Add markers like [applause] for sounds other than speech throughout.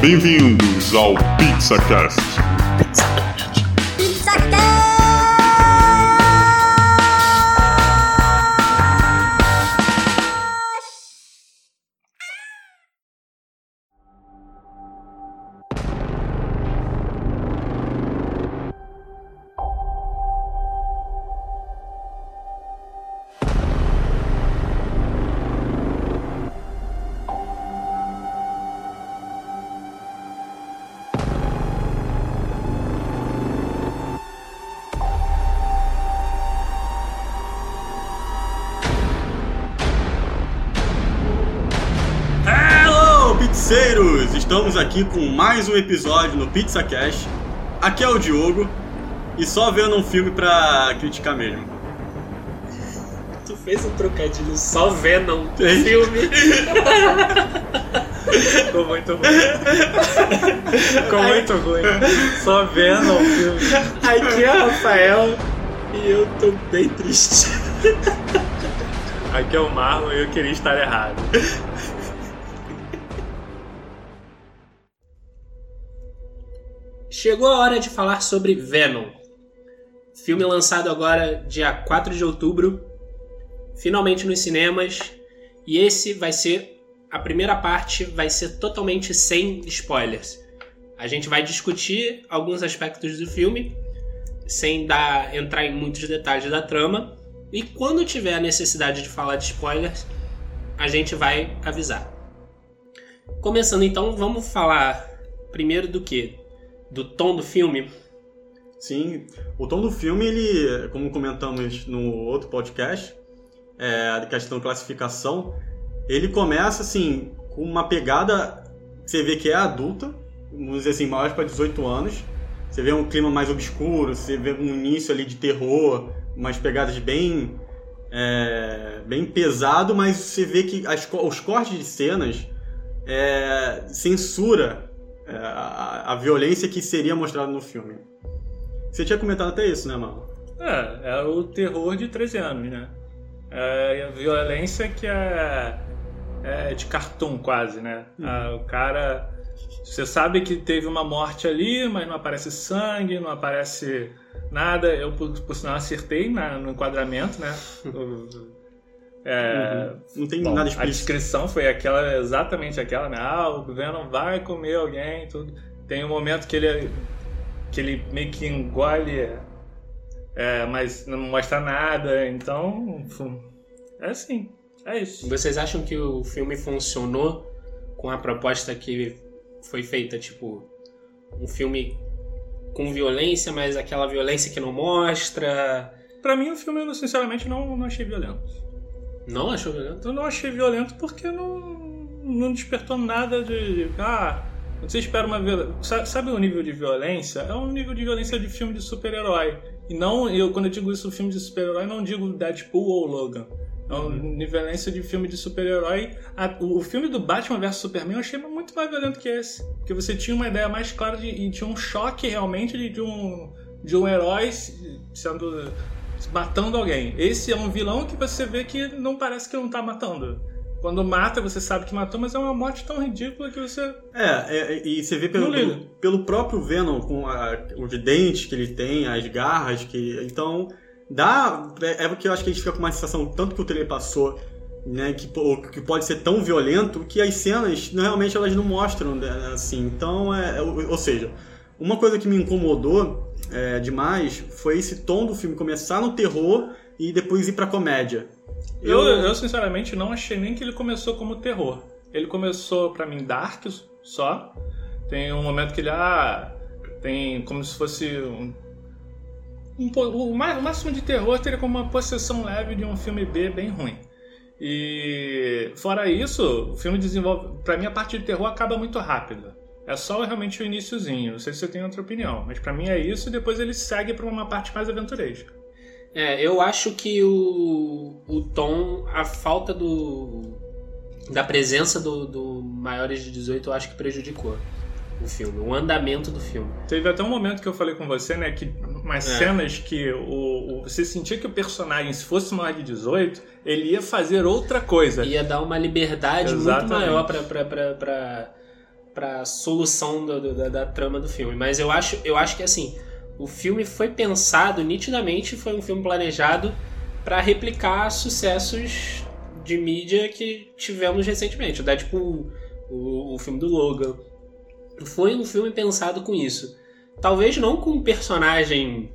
Bem-vindos ao PizzaCast. Hello, Estamos aqui com mais um episódio no Pizza Cash. Aqui é o Diogo e só vendo um filme pra criticar mesmo. Tu fez um trocadilho só Venom do Fez. filme. [laughs] Ficou muito ruim. Ficou muito ruim. Só Venom o filme. Aqui é o Rafael e eu tô bem triste. Aqui é o Marlon e eu queria estar errado. Chegou a hora de falar sobre Venom. Filme lançado agora dia 4 de outubro, finalmente nos cinemas. E esse vai ser a primeira parte, vai ser totalmente sem spoilers. A gente vai discutir alguns aspectos do filme, sem dar entrar em muitos detalhes da trama. E quando tiver a necessidade de falar de spoilers, a gente vai avisar. Começando então, vamos falar primeiro do que? Do tom do filme. Sim, o tom do filme, ele, como comentamos no outro podcast, é, a questão classificação, ele começa assim com uma pegada você vê que é adulta, vamos dizer assim, maior para 18 anos. Você vê um clima mais obscuro, você vê um início ali de terror, umas pegadas bem é, bem pesado, mas você vê que as os cortes de cenas é, censura a, a violência que seria mostrada no filme. Você tinha comentado até isso, né, Marlon? É, é o terror de 13 anos, né? É a violência que é, é de cartoon quase, né? Ah, o cara. Você sabe que teve uma morte ali, mas não aparece sangue, não aparece nada. Eu, por, por sinal, acertei na- no enquadramento, né? [laughs] É, Não tem Bom, nada a explícito. descrição foi aquela, exatamente aquela, né? Ah, o Venom vai comer alguém, tudo. Tem um momento que ele que ele meio que engole, é, mas não mostra nada. Então, é assim, é isso. Vocês acham que o filme funcionou com a proposta que foi feita, tipo, um filme com violência, mas aquela violência que não mostra? Pra mim, o filme, eu sinceramente não, não achei violento. Não achou violento? Eu não achei violento porque não, não despertou nada de. Ah, você espera uma violência. Sabe, o nível de violência? É um nível de violência de filme de super-herói. E não, eu, quando eu digo isso, filme de super-herói, não digo Deadpool ou Logan. É uma violência de filme de super-herói. O, filme do Batman vs Superman eu achei muito mais violento que esse. Porque você tinha uma ideia mais clara de, e tinha um choque realmente de, de um, de um herói se- sendo matando alguém. Esse é um vilão que você vê que não parece que não tá matando. Quando mata, você sabe que matou, mas é uma morte tão ridícula que você. É, é, e você vê pelo, pelo, pelo próprio Venom, com a- os dentes que ele tem, as garras que. Então, dá. É, é porque eu acho que a gente fica com uma sensação, tanto que o trailer passou, né, que, que pode ser tão violento, que as cenas realmente elas não mostram né, assim. Então, é, é, ou, ou seja, uma coisa que me incomodou é, demais foi esse tom do filme começar no terror e depois ir pra comédia. Eu, eu, sinceramente, não achei nem que ele começou como terror. Ele começou, pra mim, dark só. Tem um momento que ele. Ah, tem como se fosse. Um, um o máximo de terror teria como uma possessão leve de um filme B bem ruim. E fora isso, o filme desenvolve. Pra mim, a parte de terror acaba muito rápida. É só realmente o iníciozinho. Não sei se você tem outra opinião, mas pra mim é isso. E depois ele segue pra uma parte mais aventuresca. É, eu acho que o, o tom, a falta do da presença do, do maiores de 18, eu acho que prejudicou o filme, o andamento do filme. Teve até um momento que eu falei com você, né, que umas É. cenas que o, o- você sentia que o personagem, se fosse maior de 18, ele ia fazer outra coisa. Ia dar uma liberdade muito Exatamente. maior pra, pra solução do- do- da, da trama do filme. Mas eu acho, eu acho que assim, o filme foi pensado nitidamente, foi um filme planejado pra replicar sucessos de mídia que tivemos recentemente. O Deadpool, o, o filme do Logan. Foi um filme pensado com isso. Talvez não com um personagem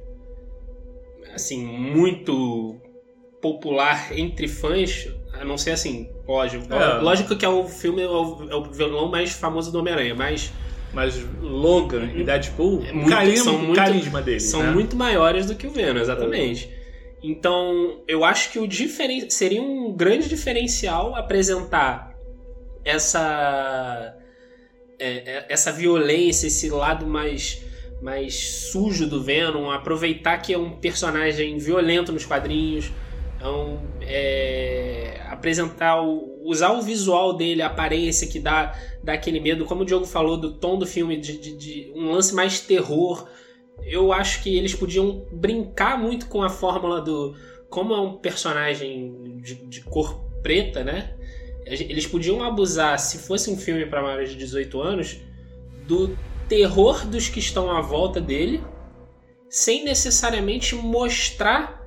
assim, muito popular entre fãs, a não ser assim, lógico. É. Lógico que é o filme, é o, é o vilão mais famoso do Homem-Aranha, mas Mas Logan e Deadpool, É muito- carisma, são muito- carisma deles, são né? muito maiores do que o Venom, exatamente. Então, eu acho que o diferen... seria um grande diferencial apresentar essa é, é, essa violência, esse lado mais mais sujo do Venom, aproveitar que é um personagem violento nos quadrinhos, então, é, apresentar o, usar o visual dele, a aparência que dá, dá aquele medo, como o Diogo falou do tom do filme, de, de- de um lance mais terror. Eu acho que eles podiam brincar muito com a fórmula do. Como é um personagem de, de cor preta, né? Eles podiam abusar, se fosse um filme para maiores de 18 anos, do terror dos que estão à volta dele, sem necessariamente mostrar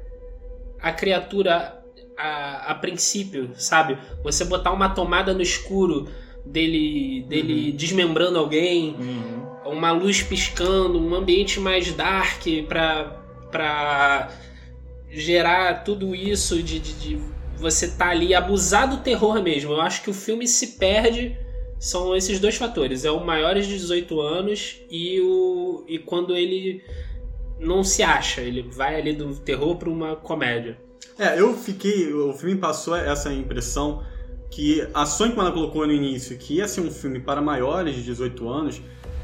a criatura a, a princípio, sabe? Você botar uma tomada no escuro dele, dele desmembrando alguém, Uhum. uma luz piscando, um ambiente mais dark pra, pra gerar tudo isso de, de, de você tá ali abusar do terror mesmo. Eu acho que o filme se perde são esses dois fatores. É o maiores de 18 anos e o e quando ele não se acha, ele vai ali do terror pra uma comédia. É, eu fiquei. O filme passou essa impressão que a Sony, quando ela colocou no início que ia ser um filme para maiores de 18 anos,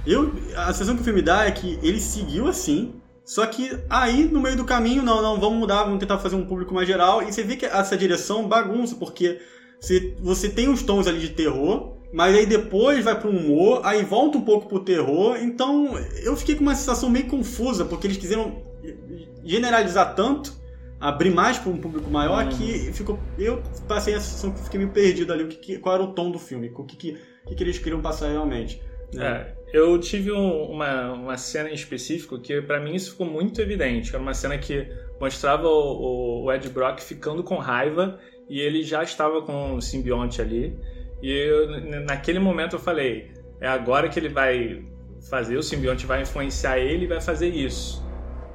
eu, a sensação que o filme dá é que ele seguiu assim, só que aí no meio do caminho, não, não, vamos mudar, vamos tentar fazer um público mais geral, e você vê que essa direção bagunça, porque você, você tem os tons ali de terror, mas aí depois vai pro humor, aí volta um pouco pro terror, então eu fiquei com uma sensação meio confusa, porque eles quiseram generalizar tanto abrir mais para um público maior que ficou eu passei a sensação que fiquei meio perdido ali o que, qual era o tom do filme o que que, que, que eles queriam passar realmente né? É, eu tive um- uma, uma cena em específico que pra mim isso ficou muito evidente. Era uma cena que mostrava o, o Ed Brock ficando com raiva e ele já estava com o simbionte ali. E eu, naquele momento eu falei, é agora que ele vai fazer, o simbionte vai influenciar ele e vai fazer isso.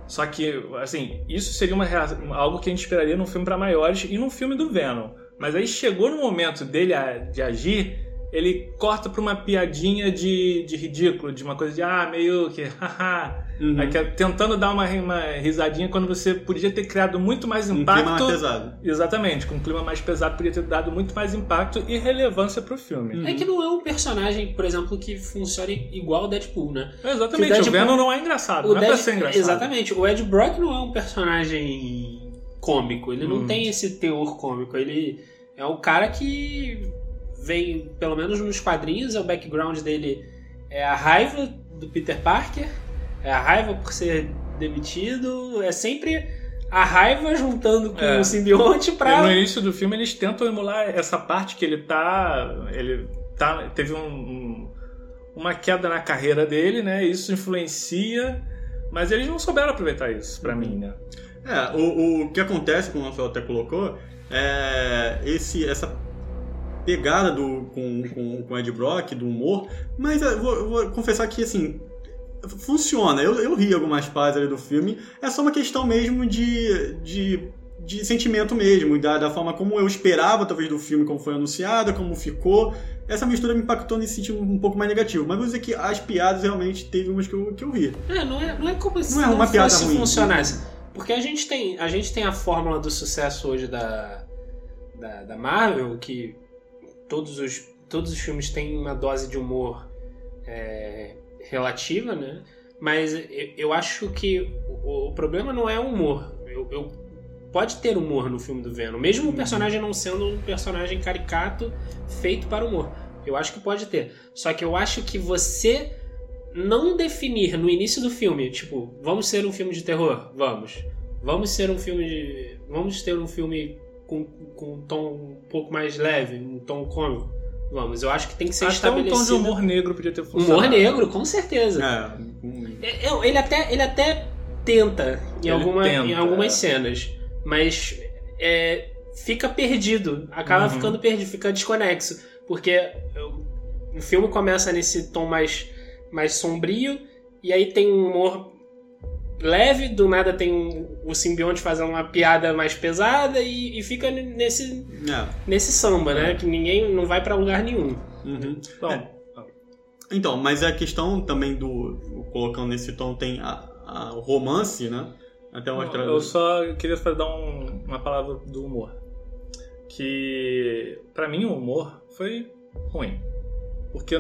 Só que, assim, isso seria uma, rea- algo que a gente esperaria num filme pra maiores e num filme do Venom. Mas aí chegou no momento dele a- de agir, ele corta pra uma piadinha de, de ridículo, de uma coisa de, ah, meio que, [laughs] haha. Uhum. Aí que é tentando dar uma, uma risadinha quando você podia ter criado muito mais um clima impacto. mais pesado Exatamente, com um clima mais pesado podia ter dado muito mais impacto e relevância pro filme. Uhum. É que não é um personagem, por exemplo, que funcione igual o Deadpool, né? Exatamente, Que o o, Deadpool- Venom não é engraçado, O não é pra Dead- ser engraçado. Exatamente. O Ed Brock não é um personagem cômico. Ele não Hum. tem esse teor cômico. Ele é um cara que vem, pelo menos nos quadrinhos, é o background dele é a raiva do Peter Parker, é a raiva por ser demitido, é sempre a raiva juntando com É. o simbionte E pra. no início do filme eles tentam emular essa parte que ele tá. Ele tá. Teve um, um- uma queda na carreira dele, né? Isso influencia. Mas eles não souberam aproveitar isso, pra mim, né? É, o, o que acontece, como o Rafael até colocou, é esse, essa pegada do, com, com, com o Ed Brock, do humor, mas eu vou, eu vou confessar que, assim, funciona. Eu, eu ri algumas partes ali do filme, é só uma questão mesmo de, de, de sentimento mesmo, da, da forma como eu esperava, talvez, do filme, como foi anunciada, como ficou. Essa mistura me impactou nesse sentido um pouco mais negativo, mas vou dizer que as piadas realmente teve umas que eu, que eu ri. É, não é, não é como se Não é uma piada ruim. funcionasse. Porque a gente tem a gente tem a fórmula do sucesso hoje da, da, da Marvel, que todos os, todos os filmes têm uma dose de humor é, relativa, né? Mas eu, acho que o, o problema não é o humor. Eu, eu- pode ter humor no filme do Venom, mesmo o personagem não sendo um personagem caricato feito para humor. Eu acho que pode ter. Só que eu acho que você não definir no início do filme, tipo, vamos ser um filme de terror? Vamos. vamos ser um filme de. Vamos ter um filme com, com um tom um pouco mais leve, um tom cômico. Vamos, eu acho que tem que ser Até um estabelecido. tom de humor negro podia ter funcionado. Humor negro, com certeza. É, É, é, Ele até, ele até tenta em, Ele alguma, tenta, em algumas é. cenas, mas é, fica perdido, acaba Uhum. ficando perdido, fica desconexo, porque o filme começa nesse tom mais, mais sombrio e aí tem um humor leve, do nada tem um- o simbionte fazendo uma piada mais pesada e, e fica nesse, é. nesse samba, né? Que ninguém não vai pra lugar nenhum. Uhum. Bom, É. Então, mas a questão também do. Colocando nesse tom, tem a, a- o romance, né? Até mostrar. Eu só queria fa- dar um- uma palavra do humor. Que pra mim o humor foi ruim. Porque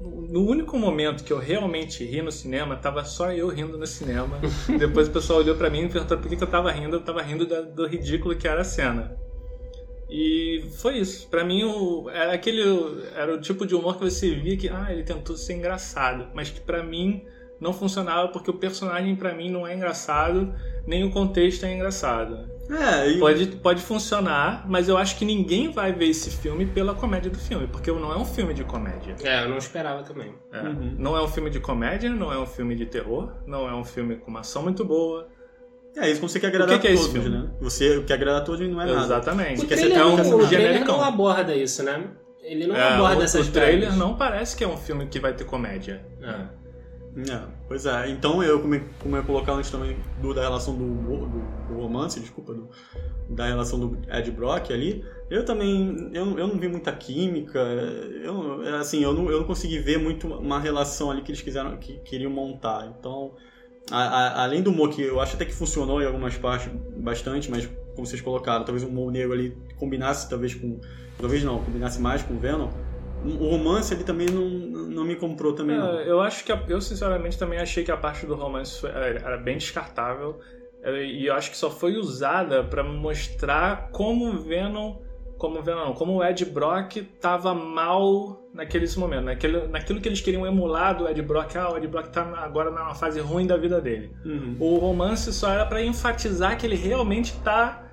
no único momento que eu realmente ri no cinema, tava só eu rindo no cinema. [laughs] Depois o pessoal olhou pra mim e perguntou por que que eu tava rindo. Eu tava rindo da- do ridículo que era a cena. E foi isso. Pra mim o, era aquele era o tipo de humor que você via que ah, ele tentou ser engraçado, mas que pra mim não funcionava porque o personagem pra mim não é engraçado, nem o contexto é engraçado. É, e, Pode, pode funcionar, mas eu acho que ninguém vai ver esse filme pela comédia do filme, porque não é um filme de comédia. É, eu não esperava também. É. Uhum. Não é um filme de comédia, não é um filme de terror, não é um filme com uma ação muito boa. é isso que você quer agradar O que que é esse todos, filme? né? Você quer agradar todos e não é nada. Exatamente. O quer ser trailer, tão não, o personagem. trailer genericão. não aborda isso, né? Ele não É, aborda o, essas o trailer não parece que é um filme que vai ter comédia. É. É, pois é, então eu, como como eu colocar antes também do, da relação do, do, do romance, desculpa, do- da relação do Ed Brock ali, eu também, eu, eu não vi muita química, eu, é, assim, eu não, eu não consegui ver muito uma relação ali que eles quiseram, que queriam montar, então, a- a- além do humor que eu acho até que funcionou em algumas partes bastante, mas como vocês colocaram, talvez o humor negro ali combinasse talvez com, talvez não, combinasse mais com o Venom, o romance ali também não, não me comprou também não. Eu acho que a- eu sinceramente também achei que a parte do romance foi- era, bem descartável e eu acho que só foi usada pra mostrar como o Venom, como Venom, não, como o Ed Brock tava mal naquele momento, naquele, naquilo que eles queriam emular do Ed Brock, ah, o Ed Brock tá agora numa fase ruim da vida dele. Uhum. O romance só era pra enfatizar que ele realmente tá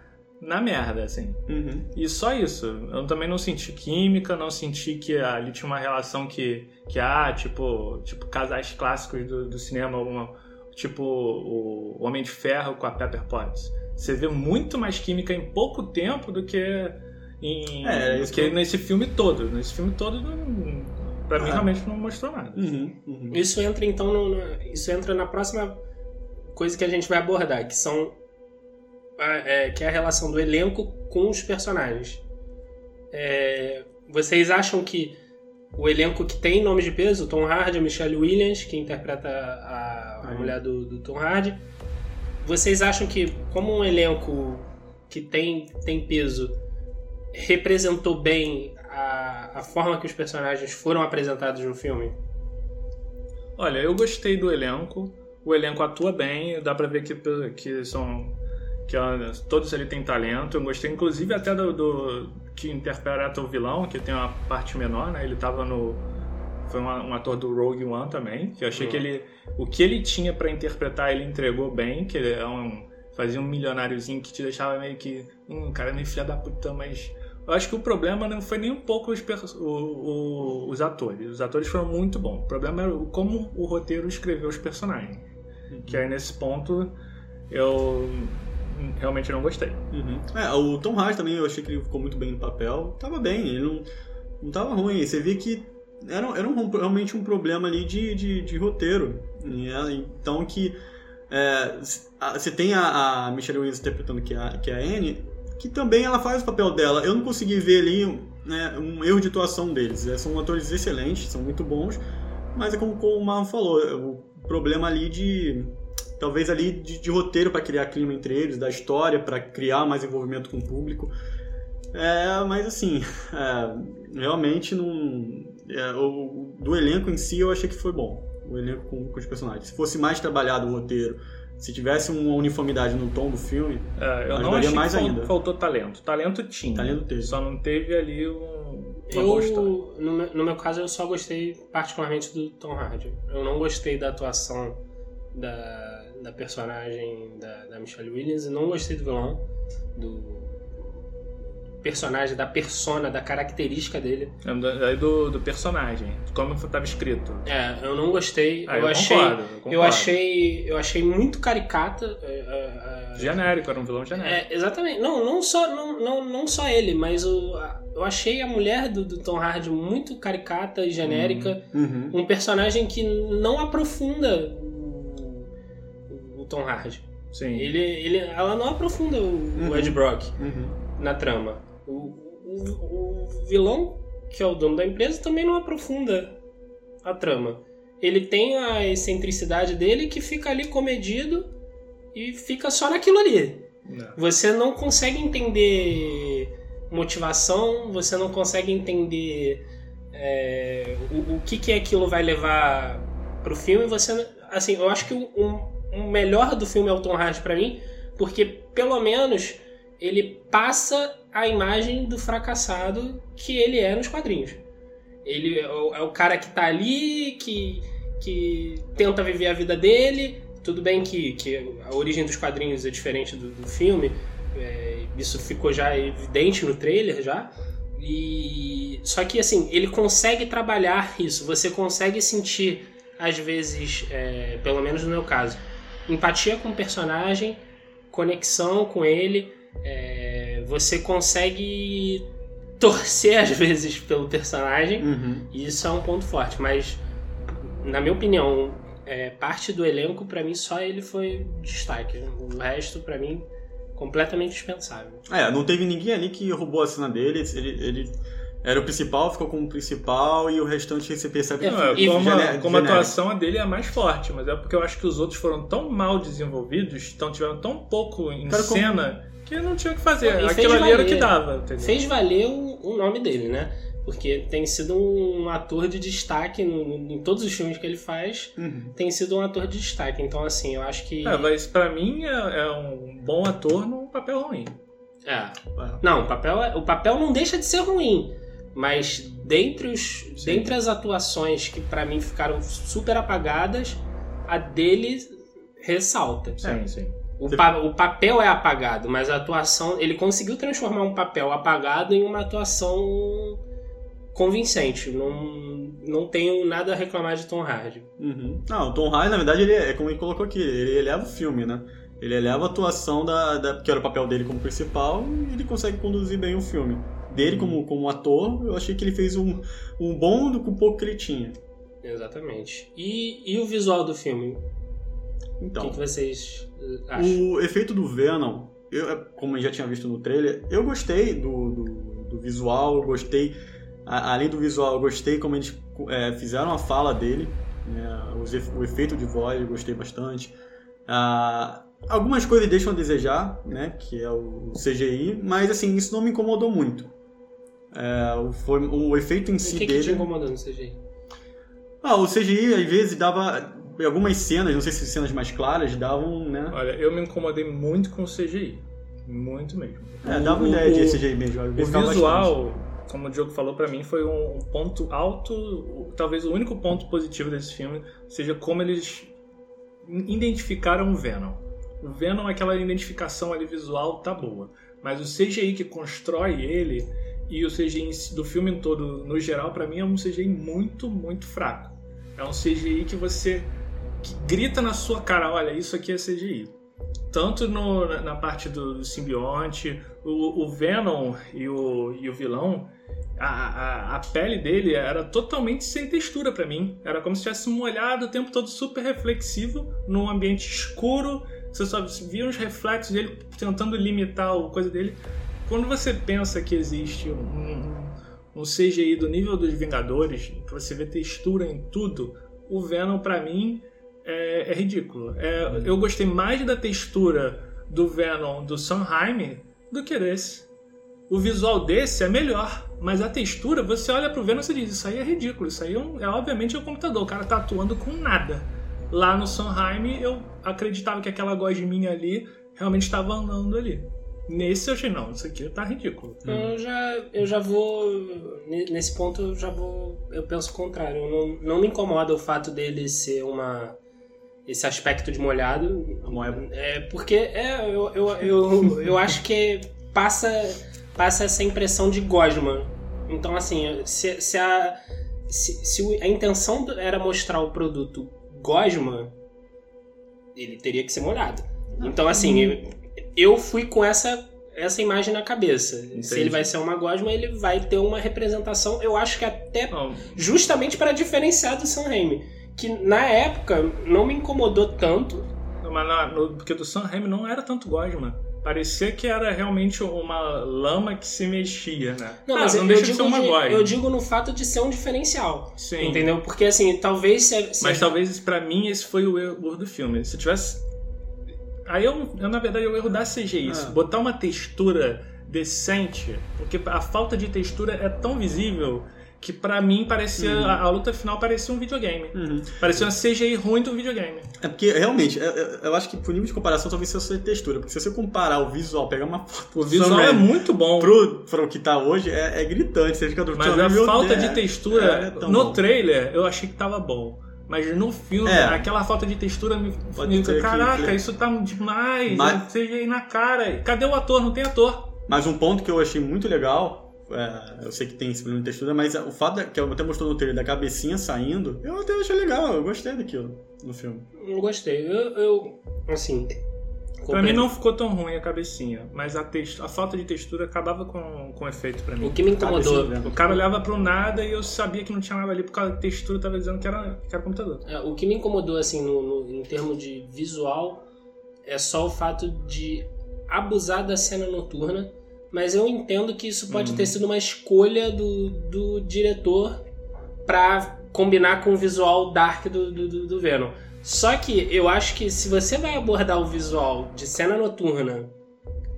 na merda, assim. Uhum. E só isso. Eu também não senti química, não senti que ali tinha uma relação que, que ah, tipo, tipo casais clássicos do, do cinema, uma, tipo o Homem de Ferro com a Pepper Potts. Você vê muito mais química em pouco tempo do que em É, do isso que nesse filme todo. Nesse filme todo, não, pra mim, Ah. realmente não mostrou nada. Uhum. Uhum. Isso entra então no, no- isso entra na próxima coisa que a gente vai abordar, que são é, que é a relação do elenco com os personagens. É, vocês acham que o elenco que tem nome de peso, Tom Hardy, a Michelle Williams, que interpreta a, a Aí. mulher do, do Tom Hardy, vocês acham que como um elenco que tem, tem peso representou bem a, a forma que os personagens foram apresentados no filme? Olha, eu gostei do elenco. O elenco atua bem, dá pra ver que, que são. Que ó, todos ali têm talento. Eu gostei, inclusive, até do, do- que interpreta o vilão, que tem uma parte menor, né? Ele tava no. Foi um, um ator do Rogue One também, que eu achei Uhum. que ele. O que ele tinha pra interpretar, ele entregou bem, que ele é um. Fazia um milionáriozinho que te deixava meio que. Hum, cara, meio filha da puta, mas. Eu acho que o problema não foi nem um pouco os, o- o- os atores. Os atores foram muito bons. O problema era como o roteiro escreveu os personagens. Que aí nesse ponto eu realmente não gostei. Uhum. É, o Tom Hardy também, eu achei que ele ficou muito bem no papel. Tava bem, ele não, não tava ruim. Você via que era, era um- realmente um problema ali de, de, de roteiro. É, então que é, você tem a, a Michelle Williams interpretando que é a, que é a Anne, que também ela faz o papel dela. Eu não consegui ver ali né, um erro de atuação deles. É, são atores excelentes, são muito bons, mas é como, como o Marlon falou, o problema ali de talvez ali de, de roteiro para criar clima entre eles, da história para criar mais envolvimento com o público. É, mas assim, [laughs] é, realmente não. é, o, do elenco em si eu achei que foi bom. O elenco com, com os personagens. Se fosse mais trabalhado o roteiro, se tivesse uma uniformidade no tom do filme, É, eu não achei mais que ainda. faltou talento. Talento tinha. Talento teve. Só não teve ali um. Eu, no meu, no meu caso, eu só gostei particularmente do Tom Hardy. Eu não gostei da atuação da, da personagem da, da Michelle Williams e não gostei do vilão, do personagem, da persona, da característica dele. É, Aí do, do personagem, como estava escrito. É, eu não gostei. Ah, eu, eu achei, concordo, eu concordo. eu achei, eu achei muito caricata. é, é, Genérico, era um vilão genérico. É, exatamente. Não, não só, não, não, não só ele, mas o, eu achei a mulher do, do Tom Hardy muito caricata e genérica. Uhum. Um personagem que não aprofunda Tom Hardy. Sim. Ele, ele, ela não aprofunda o, o Uhum. Ed Brock Uhum. na trama. O, o, o vilão, que é o dono da empresa, também não aprofunda a trama. Ele tem a excentricidade dele que fica ali comedido e fica só naquilo ali. Não. Você não consegue entender motivação, você não consegue entender é, o, o que, que aquilo vai levar pro filme. Você, assim, eu acho que o, o- melhor do filme é o Tom Hardy pra mim, porque pelo menos ele passa a imagem do fracassado que ele é nos quadrinhos. Ele é o, é o cara que tá ali, que, que tenta viver a vida dele. Tudo bem que, que a origem dos quadrinhos é diferente do, do filme, é, isso ficou já evidente no trailer já. E só que assim ele consegue trabalhar isso. Você consegue sentir às vezes, é, pelo menos no meu caso, empatia com o personagem, conexão com ele. é, você consegue torcer [laughs] às vezes pelo personagem. Uhum. E isso é um ponto forte, mas na minha opinião, é, parte do elenco pra mim só ele foi destaque. O resto pra mim completamente dispensável. É, não teve ninguém ali que roubou a cena dele. Ele, ele era o principal, ficou como principal e o restante você percebe É, que Não, é, E como, a, como a atuação a dele é mais forte, mas é porque eu acho que os outros foram tão mal desenvolvidos, tão, tiveram tão pouco em Cara, como- cena, que não tinha o que fazer. E fez Aquilo ali era o valer. que dava. Entendeu? Fez valer o, o nome dele, né? Porque tem sido um ator de destaque no- no- em todos os filmes que ele faz. Uhum. Tem sido um ator de destaque. Então, assim, eu acho que. É, mas pra mim é, é um bom ator num papel ruim. É. É. Não, o papel, é- o papel não deixa de ser ruim. Mas dentre, os, dentre as atuações que pra mim ficaram super apagadas, a dele ressalta. Sim, sim. O, pa- o papel é apagado, mas a atuação. Ele conseguiu transformar um papel apagado em uma atuação convincente. Não, não tenho nada a reclamar de Tom Hardy. Uhum. Não, o Tom Hardy, na verdade, ele é como ele colocou aqui, ele eleva o filme, né? Ele eleva a atuação da, da que era o papel dele como principal e ele consegue conduzir bem o filme. Dele como, como ator, eu achei que ele fez um, um bom do com o pouco que ele tinha. Exatamente. E, e o visual do filme? O Então, que, que vocês eh, acham? o efeito do Venom, eu, como eu já tinha visto no trailer, eu gostei do, do, do visual, eu gostei, a- além do visual, eu gostei como eles é, fizeram a fala dele, né, efe- o efeito de voz, eu gostei bastante. Ah, algumas coisas deixam a desejar, né, que é o CGI, mas assim, isso não me incomodou muito. É, o, foi, o efeito em O si que, que dele... te incomodou no CGI? Ah, o CGI às vezes dava... Em algumas cenas, não sei se cenas mais claras, davam, né? Olha, eu me incomodei muito com o CGI. Muito mesmo. É, dá uma O- ideia de o- CGI mesmo. O visual, como o Diogo falou pra mim, foi um ponto alto, o- talvez o único ponto positivo desse filme seja como eles identificaram o Venom. O Venom, aquela identificação ali visual tá boa, mas o CGI que constrói ele e o CGI do filme todo, no geral, pra mim é um CGI muito, muito fraco. É um CGI que você que grita na sua cara, olha, isso aqui é CGI. Tanto no- na, parte do, do simbionte, o, o Venom e o, e o vilão, a, a, a pele dele era totalmente sem textura pra mim. Era como se tivesse molhado o tempo todo super reflexivo, num ambiente escuro. Você só via os reflexos dele tentando limitar a coisa dele. Quando você pensa que existe um, um, CGI do nível dos Vingadores, que você vê textura em tudo, o Venom pra mim é, é ridículo. É, eu gostei mais da textura do Venom do Sanheim do que desse. O visual desse é melhor, mas a textura, você olha pro Venom e diz, isso aí é ridículo, isso aí é, um- é obviamente é um computador, o cara tá atuando com nada. Lá no Sanheim eu acreditava que aquela gosminha ali realmente estava andando ali. Nesse eu achei, não, isso aqui tá ridículo. Eu já, eu já vou. ne- Nesse ponto eu já vou. Eu penso o contrário. Eu não, não me incomoda o fato dele ser uma esse aspecto de molhado. Moeba. É, porque é, eu, eu, eu, eu acho que passa, passa essa impressão de gosma. Então, assim, se, se, a, se, se a intenção era mostrar o produto gosma, ele teria que ser molhado. Então, assim, eu, fui com essa, essa imagem na cabeça. Se Entendi. ele vai ser uma gosma, ele vai ter uma representação, eu acho que até Não, justamente para diferenciar do Sam Raimi. Que na época não me incomodou tanto, mas na- no- porque do Sam Raimi não era tanto Gosma. Parecia que era realmente uma lama que se mexia, né? Não, Ah, mas não eu, deixa eu de ser uma de- Gosma. eu digo no fato de ser um diferencial. Sim. Entendeu? Porque assim, talvez se. se- Mas talvez pra mim esse foi o erro do filme. Se tivesse. Aí eu, eu na verdade, é o erro da CGI. Isso. Ah. Botar uma textura decente, porque a falta de textura é tão visível que pra mim parecia. Uhum. A, a luta final parecia um videogame. Uhum. Parecia uma CGI ruim do videogame. É porque, realmente, é- é- eu acho que por nível de comparação talvez seja a textura. Porque se você comparar o visual, pegar uma foto O visual é muito bom. pro, pro que tá hoje, é, é gritante. Você fica do Mas a falta Deus, de é- textura é tão no bom. trailer eu achei que tava bom. Mas no filme, É. aquela falta de textura me, Pode me ser que- caraca, isso tá demais. Mas- CGI na cara. Cadê o ator? Não tem ator. Mas um ponto que eu achei muito legal, é, eu sei que tem esse problema de textura, mas o fato da- que eu até mostrou no trailer da cabecinha saindo, eu até achei legal, eu gostei daquilo no filme. Não gostei. Eu. eu assim. Pra mim não ficou tão ruim a cabecinha, mas a, tex- a falta de textura acabava com, com efeito pra mim. O que me incomodou. O cara olhava pro nada e eu sabia que não tinha nada ali porque a textura tava dizendo que era, que era computador. É, o que me incomodou, assim, no, no- em termos de visual, é só o fato de abusar da cena noturna. Mas eu entendo que isso pode Uhum. ter sido uma escolha do, do diretor pra combinar com o visual dark do, do- do Venom. Só que eu acho que se você vai abordar o visual de cena noturna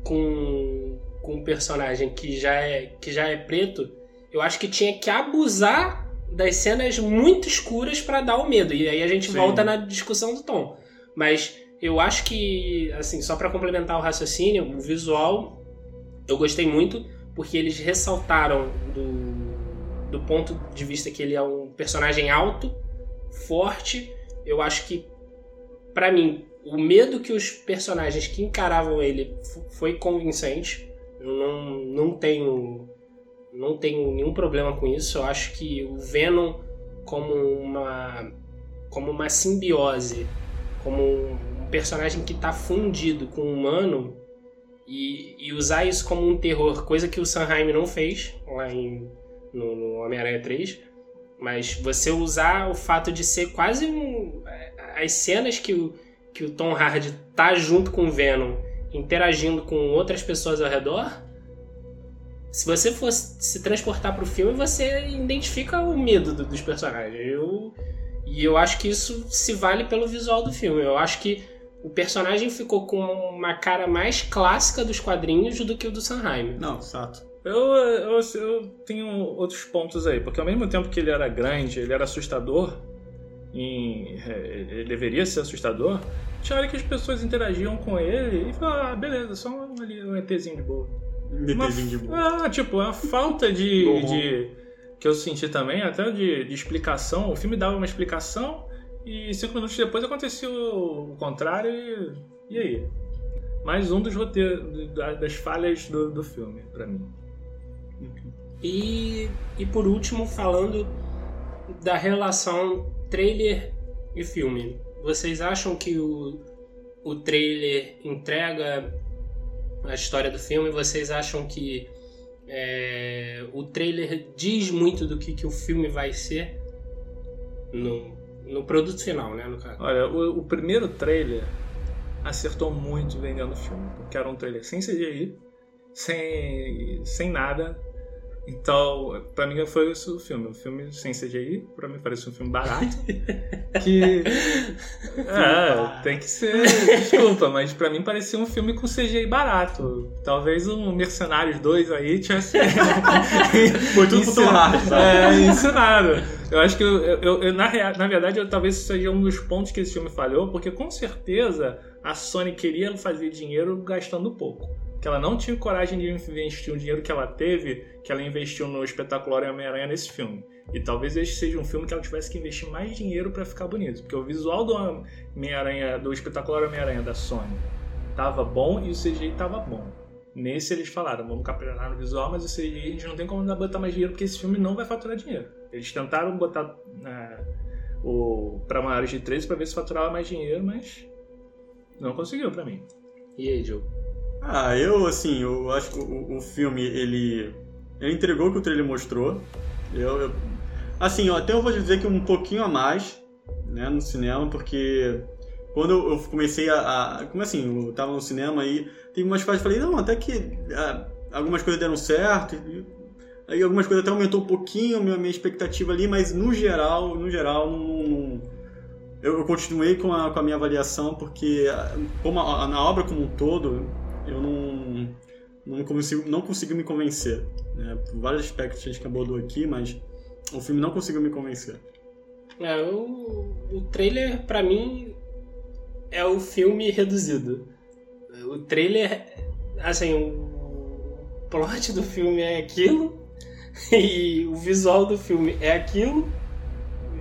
com, com um personagem que já, é, que já é preto, eu acho que tinha que abusar das cenas muito escuras pra dar o medo. E aí a gente Sim. volta na discussão do tom. Mas eu acho que, assim, só pra complementar o raciocínio, o visual eu gostei muito porque eles ressaltaram do, do ponto de vista que ele é um personagem alto, forte. Eu acho que, pra mim, o medo que os personagens que encaravam ele foi convincente. Eu não, não tenho não tenho nenhum problema com isso. Eu acho que o Venom como uma como uma simbiose, como um personagem que está fundido com o humano e, e usar isso como um terror, coisa que o Sanheim não fez lá em, no, no Homem-Aranha 3. Mas você usar o fato de ser quase um. As cenas que o, que o Tom Hardy tá junto com o Venom, interagindo com outras pessoas ao redor. Se você fosse se transportar pro filme, você identifica o medo do- dos personagens. Eu, e eu acho que isso se vale pelo visual do filme. Eu acho que o personagem ficou com uma cara mais clássica dos quadrinhos do que o do Sanheim. Não, exato. Eu, eu, eu tenho outros pontos aí, porque ao mesmo tempo que ele era grande, ele era assustador, e é, ele deveria ser assustador, tinha hora que as pessoas interagiam com ele e falavam, ah, beleza, só um, ali, um ETzinho de boa. Uma- DTzinho de boa. Ah, tipo, a falta de, Uhum. de- que eu senti também, até de, de explicação. O filme dava uma explicação e cinco minutos depois acontecia o, o contrário e, e aí? Mais um dos roteiros, da- das falhas do, do filme, pra mim. E, e por último, falando da relação trailer e filme. Vocês acham que o, o trailer entrega a história do filme? Vocês acham que é, o trailer diz muito do que, que o filme vai ser no, no produto final, né? No caso. Olha, o, o primeiro trailer acertou muito vendendo o filme, porque era um trailer sem CGI, sem, sem nada. Então, pra mim foi isso o filme. Um filme sem CGI, pra mim parecia um filme barato. [laughs] que. É, tem que ser. Desculpa, mas pra mim parecia um filme com CGI barato. Talvez um Mercenários 2 aí tivesse. [laughs] [laughs] Foi tudo pro? É, ensinado. Eu acho que, eu, eu- eu- na, rea- na verdade, eu, talvez seja um dos pontos que esse filme falhou, porque com certeza a Sony queria fazer dinheiro gastando pouco. Que ela não tinha coragem de investir o dinheiro que ela teve, que ela investiu no espetacular Homem-Aranha nesse filme. E talvez esse seja um filme que ela tivesse que investir mais dinheiro pra ficar bonito. Porque o visual do Homem-Aranha, do espetacular Homem-Aranha da Sony, tava bom e o CGI tava bom. Nesse eles falaram, vamos caprichar no visual, mas o CGI a gente não tem como botar mais dinheiro porque esse filme não vai faturar dinheiro. Eles tentaram botar é, o para maiores de 13 pra ver se faturava mais dinheiro, mas não conseguiu pra mim. E aí, Joe? Ah, eu, assim, eu acho que o, o filme, ele, ele entregou o que o trailer mostrou. Eu, eu- assim, até eu vou dizer que um pouquinho a mais, né, no cinema, porque quando eu, comecei a, a- Como assim, eu tava no cinema aí, teve umas eu falei, não, até que ah, algumas coisas deram certo, e- aí algumas coisas até aumentou um pouquinho a minha, minha expectativa ali, mas no geral, no geral, não... eu continuei com a, com a minha avaliação, porque ah, como a- a- na obra como um todo, eu não, não, consigo, não consigo me convencer. Né? Por vários aspectos que a gente abordou aqui, mas o filme não conseguiu me convencer. É, o, o trailer, pra mim, é o filme reduzido. O trailer, assim, o plot do filme é aquilo [laughs] e o visual do filme é aquilo.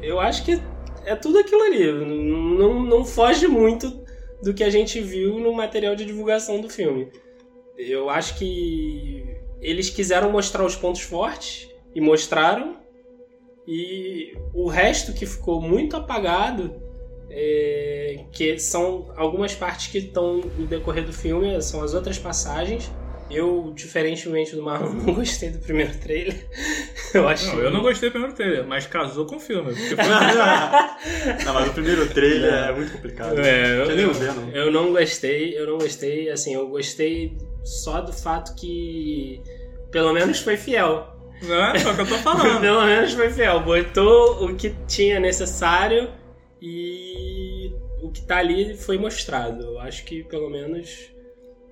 Eu acho que é tudo aquilo ali. Não, não foge muito do que a gente viu no material de divulgação do filme. Eu acho que eles quiseram mostrar os pontos fortes e mostraram. E o resto que ficou muito apagado, é, que são algumas partes que estão no decorrer do filme, são as outras passagens. Eu, diferentemente do Marlon, [laughs] não gostei do primeiro trailer. Eu achei. Não, eu não gostei do primeiro trailer, mas casou com o filme. Porque foi... [laughs] não, mas o primeiro trailer é muito complicado. É, eu- nem ver, não. Eu não gostei, eu não gostei, assim, eu gostei só do fato que pelo menos foi fiel. Não é só o que eu tô falando. [laughs] Pelo menos foi fiel. Botou o que tinha necessário e o que tá ali foi mostrado. Eu acho que pelo menos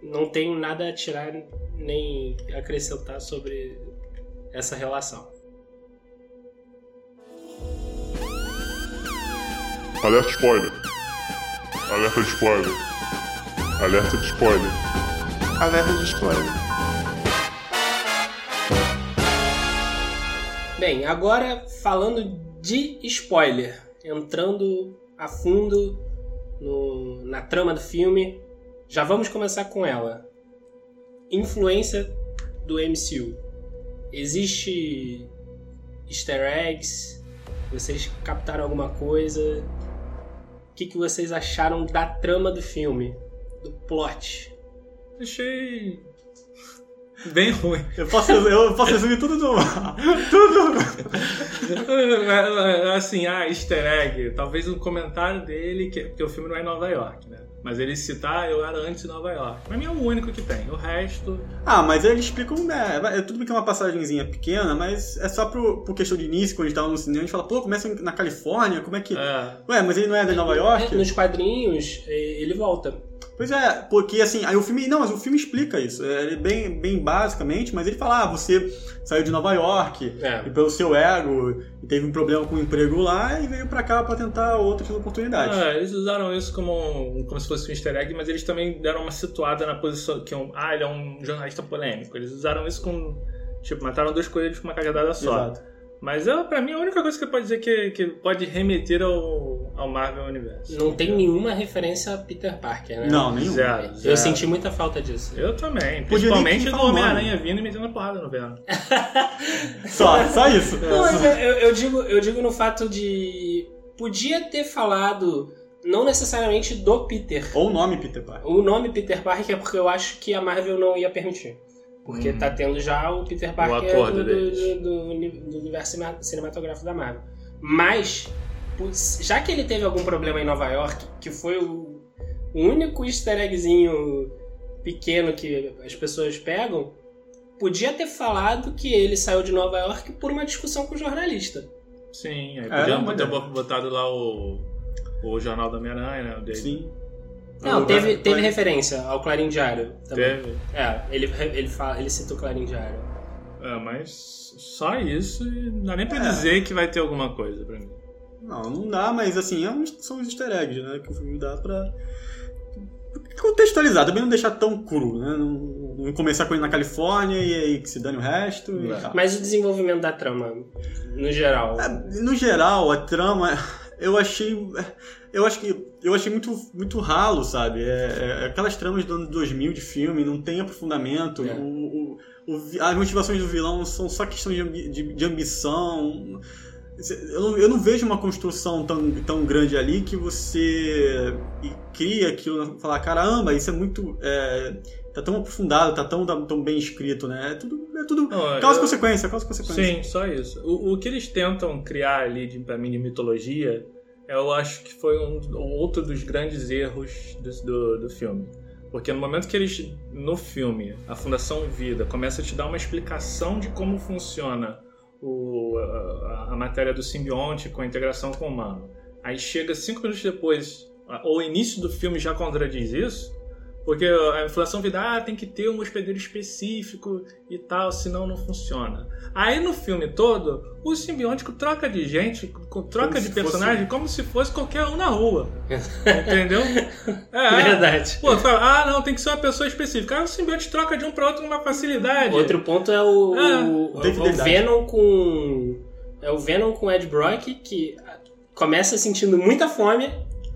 não tenho nada a tirar nem acrescentar sobre essa relação. Alerta spoiler. Alerta de spoiler. Alerta de spoiler. Alerta de spoiler. Bem, agora falando de spoiler, entrando a fundo no- na trama do filme, já vamos começar com ela. Influência do MCU. Existe easter eggs? Vocês captaram alguma coisa? O que, que vocês acharam da trama do filme? Do plot? Achei. Bem ruim. Eu posso, eu posso resumir tudo no. [laughs] tudo! assim, ah, easter egg. Talvez um comentário dele, que, porque o filme não é em Nova York, né? Mas ele citar, eu era antes de Nova York. Pra mim é o único que tem. O resto. Ah, mas eles explicam. né, é tudo bem que é uma passagenzinha pequena, mas é só pro, pro questão de início, quando a gente tava no cinema, a gente fala, pô, começa na Califórnia, como é que. É. Ué, mas ele não é de Nova York? Nos quadrinhos, ele volta. Pois é, porque assim, aí o filme. Não, mas o filme explica isso. É ele bem, bem basicamente, mas ele fala, ah, você saiu de Nova York É. e pelo seu ego e teve um problema com o emprego lá e veio pra cá pra tentar outras oportunidades. Ah, eles usaram isso como, como se fosse um easter egg, mas eles também deram uma situada na posição que é um, ah, ele é um jornalista polêmico. Eles usaram isso com tipo, mataram dois coelhos com uma cajadada só. Exato. Mas é, pra mim a única coisa que pode dizer que, que pode remeter ao, ao Marvel Universo. Não tem nenhuma referência a Peter Parker, né? Não, nenhum. Zero, Eu zero. senti muita falta disso. Eu também. Podia nem Principalmente do falar o nome. Homem-Aranha vindo e metendo porrada no Venom. [laughs] Só, só isso. Não, mas eu, eu- eu digo, eu digo no fato de. Podia ter falado, não necessariamente do Peter. Ou o nome Peter Parker. O nome Peter Parker é porque eu acho que a Marvel não ia permitir. Porque Hum. tá tendo já o Peter Parker acordo do, do, do- do uni- do universo cinematográfico da Marvel. Mas, já que ele teve algum problema em Nova York, que foi o, o único easter eggzinho pequeno que as pessoas pegam, podia ter falado que ele saiu de Nova York por uma discussão com o jornalista. Sim, aí É, podiam uma ter ideia. botado lá o, o Jornal do Homem-Aranha, né? O. Sim. Não, teve, teve referência ao Clarim Diário também. Teve. É, ele, ele, fala, ele cita o Clarim Diário. É, mas só isso e não dá nem pra É. dizer que vai ter alguma coisa pra mim. Não, não dá, mas assim, é um- são os easter eggs, né? Que o filme dá pra. contextualizar, também não deixar tão cru, né? Não, não começar com ele na Califórnia e aí que se dane o resto. É. Mas o desenvolvimento da trama, no geral. É, No geral, a trama, eu achei. Eu acho que. Eu achei muito, muito ralo, sabe? É, é aquelas tramas do ano 2000 de filme, não tem aprofundamento. É. O, o- o as motivações do vilão são só questão de, ambi- de- de ambição. Eu não, eu não vejo uma construção tão, tão grande ali que você cria aquilo, falar, caramba, isso é muito. é, tá tão aprofundado, tá tão, tão bem escrito, né? É tudo. É tudo Não, causa e eu- consequência, causa e consequência. Sim, só isso. O, o que eles tentam criar ali, de, pra mim, de mitologia, eu acho que foi um, outro dos grandes erros do, do, do filme. Porque no momento que eles, no filme, a Fundação Vida começa a te dar uma explicação de como funciona o, a, a matéria do simbionte com a integração com o humano, aí chega cinco minutos depois, ou o início do filme já contradiz isso, porque a Fundação Vida ah, tem que ter um hospedeiro específico e tal, senão não funciona. Aí no filme todo, o simbiótico troca de gente, troca Como de personagem como se fosse qualquer um na rua. [laughs] Entendeu? É, Verdade. Pô, fala, ah, não, tem que ser uma pessoa específica. Aí o simbionte troca de um pra outro com uma facilidade. Outro ponto é o, Ah, o, tem o fidelidade. Venom com. É o Venom com Ed Brock que começa sentindo muita fome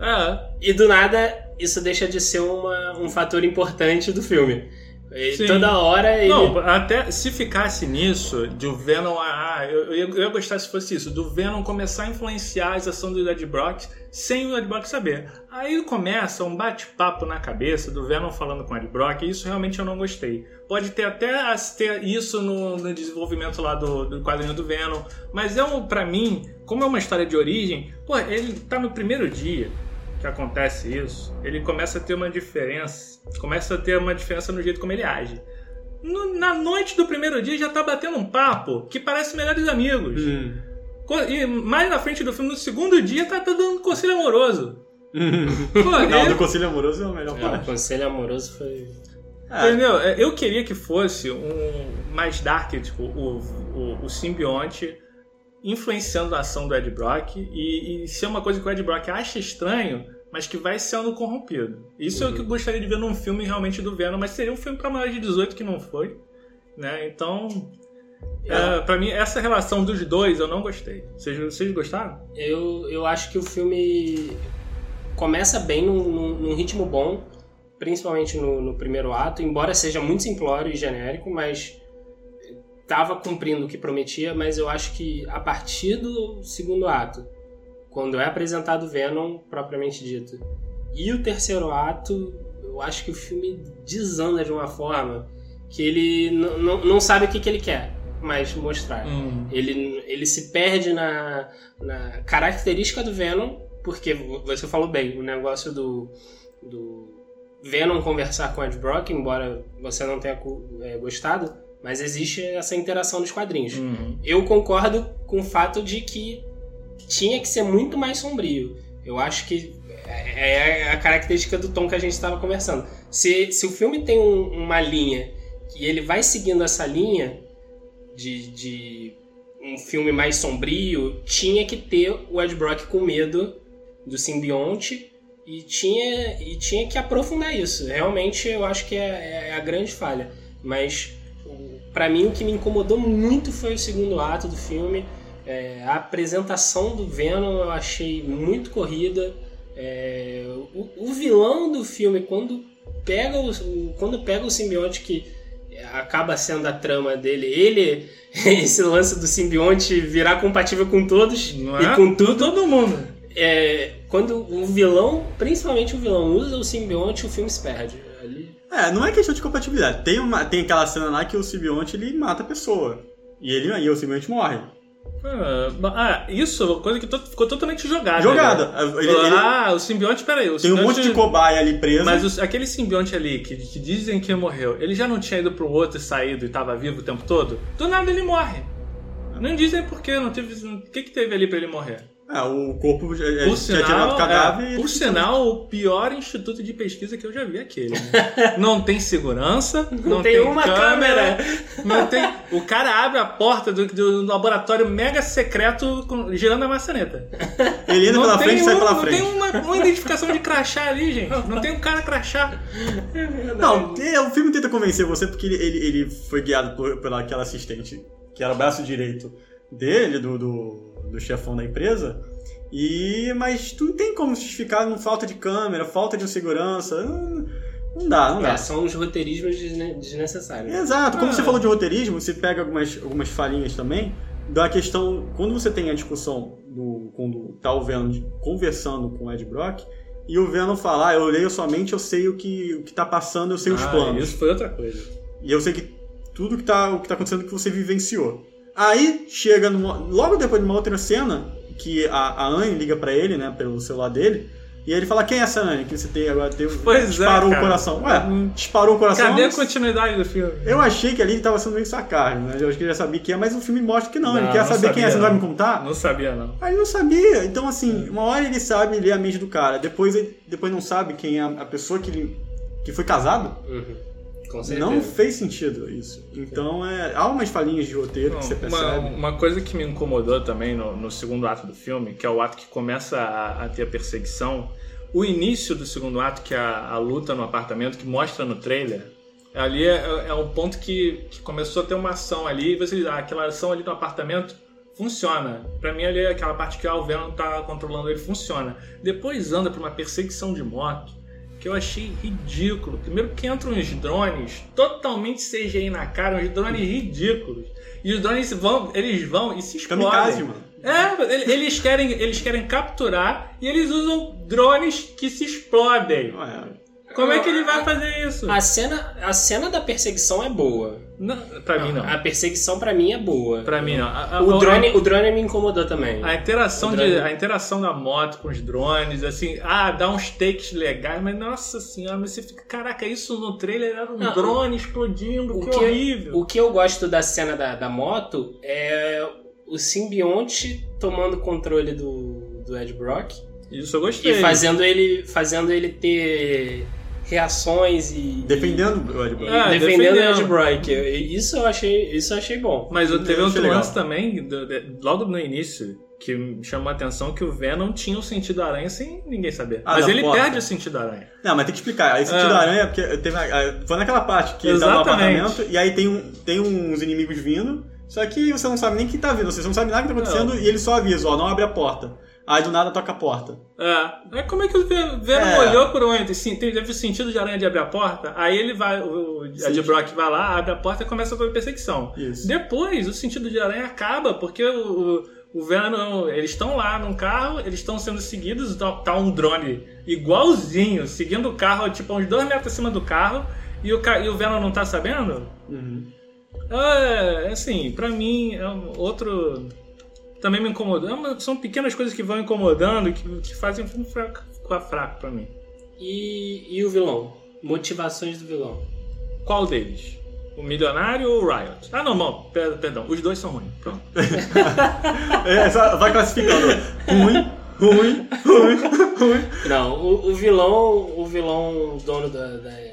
É, e do nada isso deixa de ser uma, um fator importante do filme. E Sim. toda hora ele. Não, até se ficasse nisso, de o Venom. Ah, eu, eu, ia, eu ia gostar se fosse isso, do Venom começar a influenciar as ações do Ed Brock sem o Ed Brock saber. Aí começa um bate-papo na cabeça do Venom falando com o Ed Brock, e isso realmente eu não gostei. Pode ter até ter isso no, no desenvolvimento lá do, do quadrinho do Venom, mas é um, pra mim, como é uma história de origem, pô, ele tá no primeiro dia que acontece isso, ele começa a ter uma diferença, começa a ter uma diferença no jeito como ele age. No- na noite do primeiro dia já tá batendo um papo que parece melhores amigos. Hum. E mais na frente do filme, no segundo dia, tá, tá dando conselho amoroso. Pô, [laughs] Não, ele- do Conselho Amoroso é o melhor É, o parte. conselho amoroso foi. É, Entendeu? É, Eu queria que fosse um mais dark, tipo, o, o, o simbionte influenciando a ação do Ed Brock e, e ser uma coisa que o Ed Brock acha estranho, mas que vai sendo corrompido. Isso é o que eu gostaria de ver num filme realmente do Venom, mas seria um filme pra maior de 18 que não foi. Né? Então, é, pra mim, essa relação dos dois eu não gostei. Vocês, vocês gostaram? Eu, eu acho que o filme começa bem num, num- num ritmo bom, principalmente no, no primeiro ato, embora seja muito simplório e genérico, mas estava cumprindo o que prometia, mas eu acho que a partir do segundo ato, quando é apresentado o Venom propriamente dito, e o terceiro ato, eu acho que o filme desanda de uma forma que ele não sabe o que, que ele quer mais mostrar. Ele, ele se perde na, na característica do Venom, porque você falou bem, o negócio do, do Venom conversar com Ed Brock, embora você não tenha é, gostado, mas existe essa interação nos quadrinhos. Uhum. Eu concordo com o fato de que tinha que ser muito mais sombrio. Eu acho que é é a característica do tom que a gente estava conversando. Se, se o filme tem um- uma linha e ele vai seguindo essa linha de, de um filme mais sombrio, tinha que ter o Ed Brock com medo do simbionte e tinha, e tinha que aprofundar isso. Realmente eu acho que é, é a grande falha. Mas pra mim o que me incomodou muito foi o segundo ato do filme. É, a apresentação do Venom eu achei muito corrida. É, o, o vilão do filme, quando pega o, o- quando pega o simbionte que acaba sendo a trama dele, ele, [laughs] esse lance do simbionte virar compatível com todos Não e é? com tudo. Todo mundo. É, quando o vilão, principalmente o vilão, usa o simbionte, o filme se perde. É, não é questão de compatibilidade. Tem, uma, tem aquela cena lá que o simbionte ele mata a pessoa. E ele e o simbionte morre. Ah, ah, isso é uma coisa que to- ficou totalmente jogada. Jogada. né? Ele- ele- ah, o simbionte, peraí. O tem um simbionte- monte de cobaia ali preso. Mas os- aquele simbionte ali que, que dizem que morreu, ele já não tinha ido pro outro e saído e tava vivo o tempo todo? Do nada ele morre. Não dizem por quê, não teve. O que, que teve ali pra ele morrer? É, o corpo já, já Por tinha tirado sinal, o cadáver é, e por sinal, o pior instituto de pesquisa que eu já vi aquele. né? [laughs] não tem segurança, não, tem uma câmera. Não tem. O cara abre a porta do, do laboratório mega secreto com- girando a maçaneta. Ele entra não pela tem frente e sai um- pela não frente. tem uma, uma identificação de crachá ali, gente. Não tem um cara crachá. Não, é, o filme tenta convencer você porque ele, ele, ele foi guiado por, pela aquela assistente, que era o braço direito dele, do, do, do chefão da empresa. E, mas tu não tem como justificar com falta de câmera, falta de segurança. Não, não dá, não dá. É, são os roteirismos desne- desnecessários. Exato, como Ah. você falou de roteirismo, você pega algumas, algumas falinhas também da questão. Quando você tem a discussão do. Quando tá o Venom conversando com o Ed Brock, e o Venom fala, ah, eu leio sua mente, eu sei o que, o que tá passando, eu sei os Ah, planos. Isso foi outra coisa. E eu sei que tudo que tá, o que tá acontecendo que você vivenciou. Aí chega numa- logo depois de uma outra cena que a, a Anne liga pra ele, né, pelo celular dele, e ele fala: "Quem é essa Anne que você tem agora teve Pois é, disparou o cara. coração". Ué, Hum. disparou o coração. Cadê a continuidade do filme? Eu achei que ali ele tava sendo meio sarcasmo, né? Eu acho que ele já sabia quem é, mas o filme mostra que não. ele Não, quer não saber quem é, sabia, você não vai me contar? Não sabia, não. Aí ele não sabia. Então, assim, uma hora ele sabe ler a mente do cara, depois ele depois não sabe quem é a a pessoa que, ele, que foi casado. Uhum. Com certeza. Não fez sentido isso. Então, é, há umas falhinhas de roteiro que você Uma, percebe. uma coisa que me incomodou também no, no segundo ato do filme, que é o ato que começa a, a ter a perseguição, o início do segundo ato, que é a, a luta no apartamento, que mostra no trailer, ali é, é um ponto que, que começou a ter uma ação ali, e você, ah, aquela ação ali no apartamento funciona. Pra mim ali aquela parte que o Venom tá controlando ele funciona. Depois anda pra uma perseguição de moto, que eu achei ridículo. Primeiro que entram uns drones totalmente CGI na cara, uns drones ridículos. E os drones vão, eles vão e se explodem. Kamikaze, mano. É, ele- eles querem, eles querem capturar e eles usam drones que se explodem. Ué, Como é que ele vai fazer isso? A cena, a cena da perseguição é boa. Não, pra mim não. A perseguição pra mim é boa. Pra mim não. A, a- O a- drone, o drone me incomodou também. A interação, de, a interação da moto com os drones, assim, ah, dá uns takes legais, mas nossa senhora, mas você fica, caraca, isso no trailer era um Não, drone explodindo, o que, que- horrível. O que eu gosto da cena da, da moto é o simbionte tomando controle do, do Ed Brock Isso eu gostei. e fazendo ele, fazendo ele ter reações e defendendo o Ed Brock. Ah, defendendo o Ed. Brock. Isso eu achei, isso eu achei bom. Mas eu teve outro lance também, do- de- logo no início, que me chamou a atenção que o Venom tinha o sentido aranha sem ninguém saber. Ah, mas ele porta. perde o sentido aranha. Não, mas tem que explicar. Aí sentido Ah. aranha, porque teve, a- foi naquela parte que ele tá no Exatamente. apartamento e aí tem, um, tem uns inimigos vindo, só que você não sabe nem quem tá vindo, você não sabe nada que tá acontecendo e ele só avisa, ó, não abre a porta. Aí do nada toca a porta. É. Aí como é que o Ve- Venom É. olhou por onde? Sim, teve o sentido de aranha de abrir a porta. Aí ele vai, o, o Sim. Brock vai lá, abre a porta e começa a perseguição. Isso. Depois, o sentido de aranha acaba, porque o, o, o Venom, eles estão lá num carro, eles estão sendo seguidos, tá, tá um drone igualzinho, seguindo o carro, tipo, uns dois metros acima do carro, e o, e o Venom não tá sabendo? Uhum. É, assim, pra mim, é um outro. Também me incomodou. É São pequenas coisas que vão incomodando, que, que fazem o filme fraco, ficar fraco pra mim. E, e o vilão? Motivações do vilão. Qual deles? O Milionário ou o Riot? Ah, não, per- perdão, os dois são ruins. Pronto. [laughs] É, só vai classificando. Ruim, ruim, ruim, ruim. Não, o, o vilão, o vilão dono da, da-